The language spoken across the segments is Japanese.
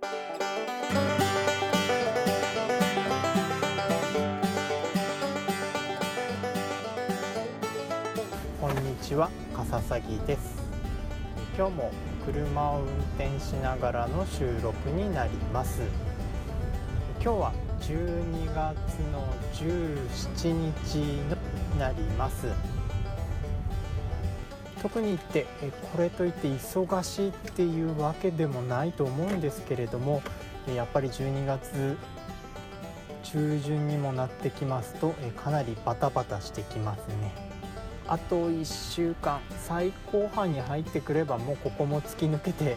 こんにちは、笠崎です。今日も車を運転しながらの収録になります。今日は12月の17日になります。特に言ってこれといって忙しいっていうわけでもないと思うんですけれどもやっぱり12月中旬にもなってきますとかなりバタバタしてきますね。あと1週間最後半に入ってくればもうここも突き抜けて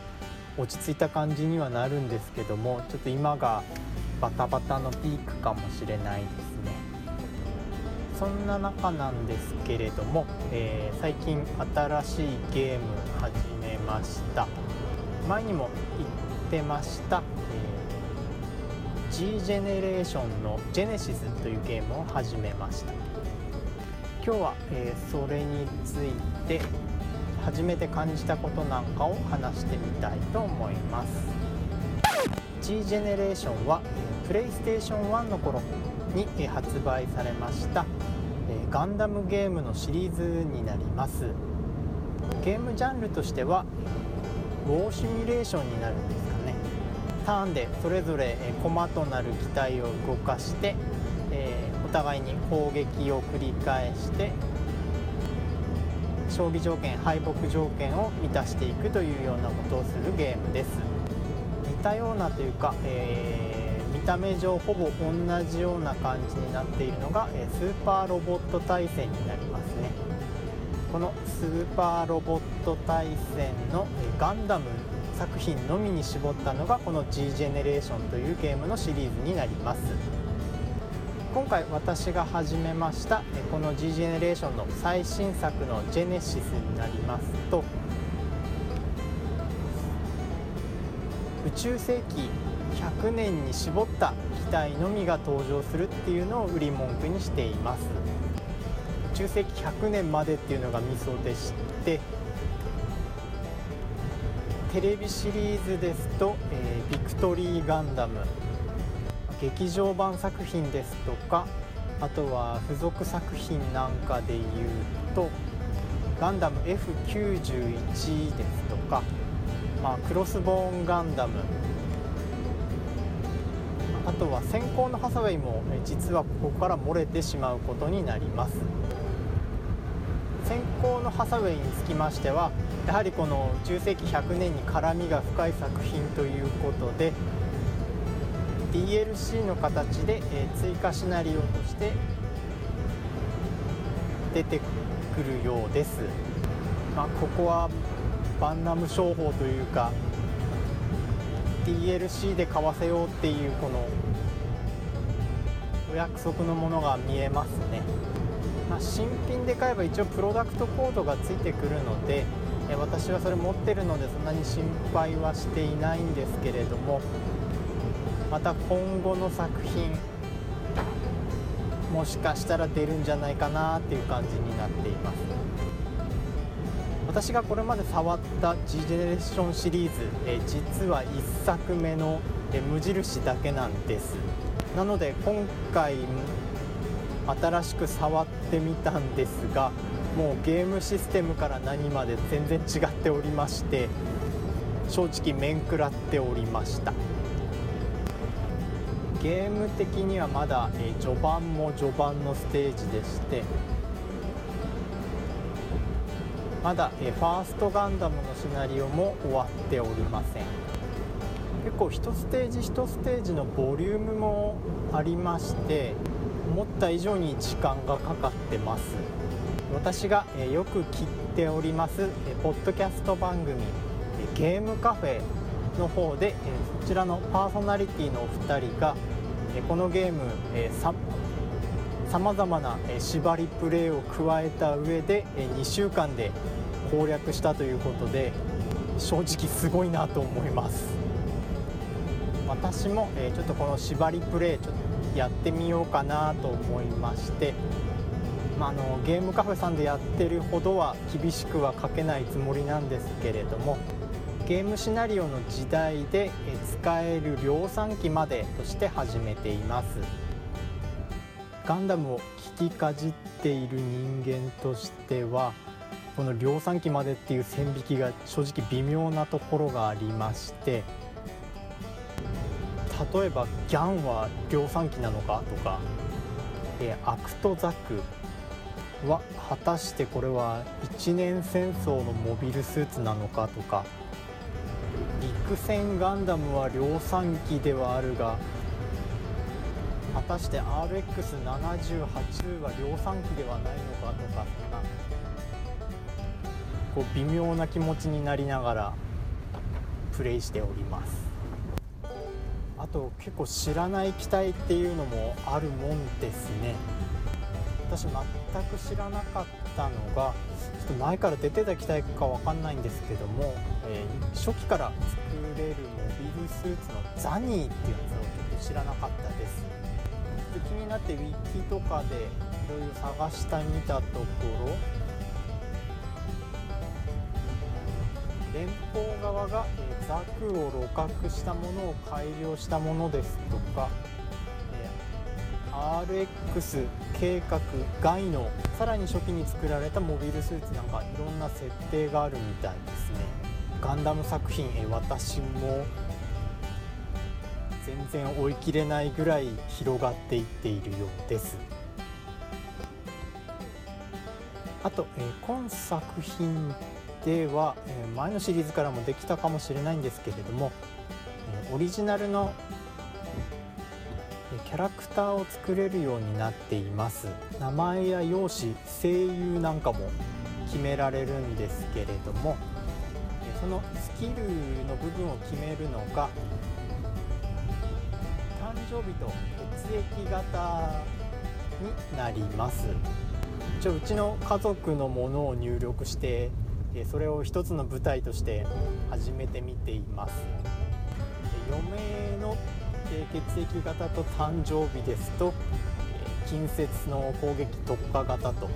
落ち着いた感じにはなるんですけどもちょっと今がバタバタのピークかもしれないです。そんな中なんですけれども、えー、最近新しいゲーム始めました。前にも言ってました、えー、G ジェネレーションのジェネシスというゲームを始めました。今日は、えー、それについて初めて感じたことなんかを話してみたいと思います。G ジェネレーションはプレイステーション1の頃に発売されましたえガンダムゲームのシリーズになります。ゲームジャンルとしてはウォーシミュレーションになるんですかね。ターンでそれぞれ駒となる機体を動かしてえお互いに攻撃を繰り返して勝利条件敗北条件を満たしていくというようなことをするゲームです。似たようなというか、えー、見た目上ほぼ同じような感じになっているのが、えスーパーロボット対戦になりますね。このスーパーロボット対戦の、えガンダム作品のみに絞ったのがこの G ジェネレーションというゲームのシリーズになります。今回私が始めましたこの G ジェネレーションの最新作のジェネシスになりますと宇宙世紀100年に絞った機体のみが登場するっていうのを売り文句にしています。宇宙世紀100年までっていうのがミソでしてテレビシリーズですと、えー、ビクトリーガンダム劇場版作品ですとかあとは付属作品なんかでいうとガンダム F91 ですとか、まあ、クロスボーンガンダムあとは先行のハサウェイも実はここから漏れてしまうことになります。先行のハサウェイにつきましてはやはりこの中世紀100年に絡みが深い作品ということで DLC の形で、え追加シナリオとして出てくるようです、まあ、ここはバンナム商法というか DLC で買わせようっていうこのお約束のものが見えますね、まあ、新品で買えば一応プロダクトコードがついてくるので私はそれ持ってるのでそんなに心配はしていないんですけれどもまた今後の作品もしかしたら出るんじゃないかなっていう感じになっています。私がこれまで触ったジェネレーションシリーズえ実は1作目のえ無印だけなんです。なので今回新しく触ってみたんですがもうゲームシステムから何まで全然違っておりまして正直面食らっておりました。ゲーム的にはまだ、え序盤も序盤のステージでしてまだ、えファーストガンダムのシナリオも終わっておりません。結構1ステージ1ステージのボリュームもありまして思った以上に時間がかかってます。私が、えよく聞いております、えポッドキャスト番組「えゲームカフェ」の方で、えそちらのパーソナリティのお二人がえこのゲームさまざまな縛りプレーを加えた上で2週間で攻略したということで正直すごいなと思います。私もちょっとこの縛りプレイちょっとやってみようかなと思いまして、まあ、あのゲームカフェさんでやってるほどは厳しくは書けないつもりなんですけれどもゲームシナリオの時代で使える量産機までとして始めています。ガンダムを聞きかじっている人間としてはこの量産機までっていう線引きが正直微妙なところがありまして例えばギャンは量産機なのかとか、えアクトザクは果たしてこれは一年戦争のモビルスーツなのかとか陸戦ガンダムは量産機ではあるが果たして RX78 は量産機ではないのかとかそんなこう微妙な気持ちになりながらプレイしております。あと結構知らない機体っていうのもあるもんですね。私全く知らなかったのがちょっと前から出てた機体かわかんないんですけども、えー、初期から作れるモビルスーツのザニーっていうやつをちょっと知らなかったです。で気になってウィッキとかでいろいろ探してみたところ連邦側が、ザクを露獲したものを改良したものですとか、RX 計画外のさらに初期に作られたモビルスーツなんかいろんな設定があるみたいですね。ガンダム作品、え私も全然追い切れないぐらい広がっていっているようです。あと、え今作品では、え前のシリーズからもできたかもしれないんですけれども、えオリジナルのキャラクターを作れるようになっています。名前や容姿声優なんかも決められるんですけれどもそのスキルの部分を決めるのが誕生日と血液型になります。一応うちの家族のものを入力してそれを一つの舞台として始めてみています。嫁の血液型と誕生日ですと近接の攻撃特化型といっ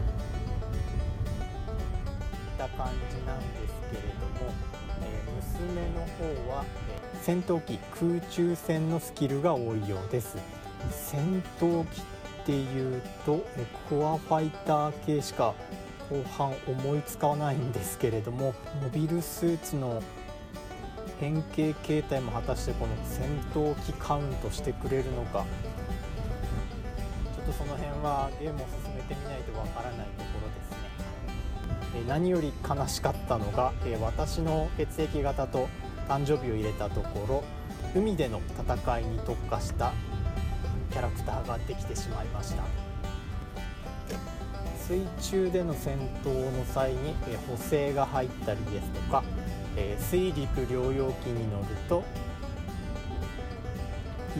た感じなんですけれども娘の方は戦闘機空中戦のスキルが多いようです。戦闘機っていうとコアファイター系しか後半思いつかないんですけれどもモビルスーツの変形形態も果たしてこの戦闘機カウントしてくれるのか。ちょっとその辺はゲームを進めてみないとわからないところですね。何より悲しかったのが私の血液型と誕生日を入れたところ海での戦いに特化したキャラクターができてしまいました。水中での戦闘の際に補正が入ったりですとかえ、水陸両用機に乗ると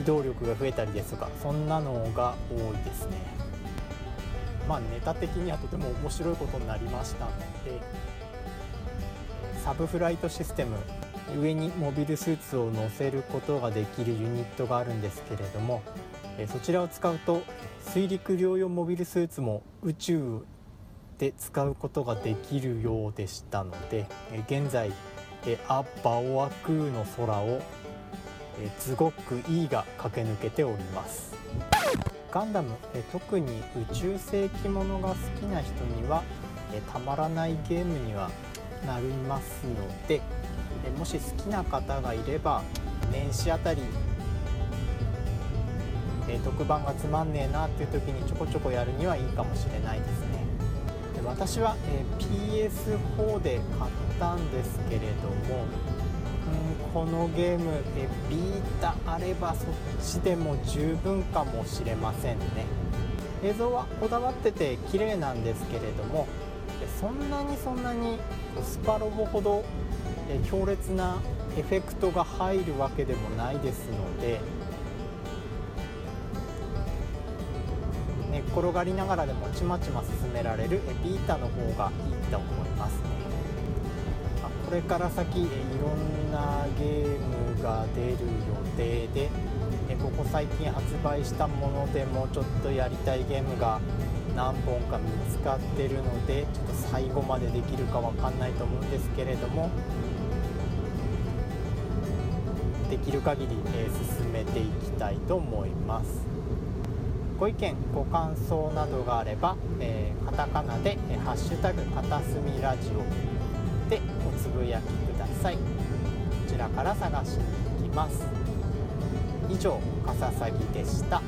移動力が増えたりですとかそんなのが多いですね。まあネタ的にはとても面白いことになりましたのでサブフライトシステム上にモビルスーツを載せることができるユニットがあるんですけれどもそちらを使うと水陸両用モビルスーツも宇宙で使うことができるようでしたので現在えア・バオアクーの空をえズゴック E が駆け抜けております。ガンダム特に宇宙世紀ものが好きな人にはたまらないゲームにはなりますのでえもし好きな方がいれば年始あたりえ特番がつまんねえなっていう時にちょこちょこやるにはいいかもしれないですね。で私は、え PS4 で買ったんですけれども、ん、このゲーム、えビータあればそっちでも十分かもしれませんね。映像はこだわってて綺麗なんですけれどもそんなにそんなにスパロボほど強烈なエフェクトが入るわけでもないですので寝っ転がりながらでもちまちま進められるビータの方がいいと思いますね。これから先いろんなゲームが出る予定でここ最近発売したものでもちょっとやりたいゲームが何本か見つかってるのでちょっと最後までできるかわかんないと思うんですけれどもできる限り、え進めていきたいと思います。ご意見ご感想などがあれば、えー、カタカナで「ハッシュタグ片隅ラジオ」でおつぶやきください。こちらから探しに行きます。以上かささぎでした。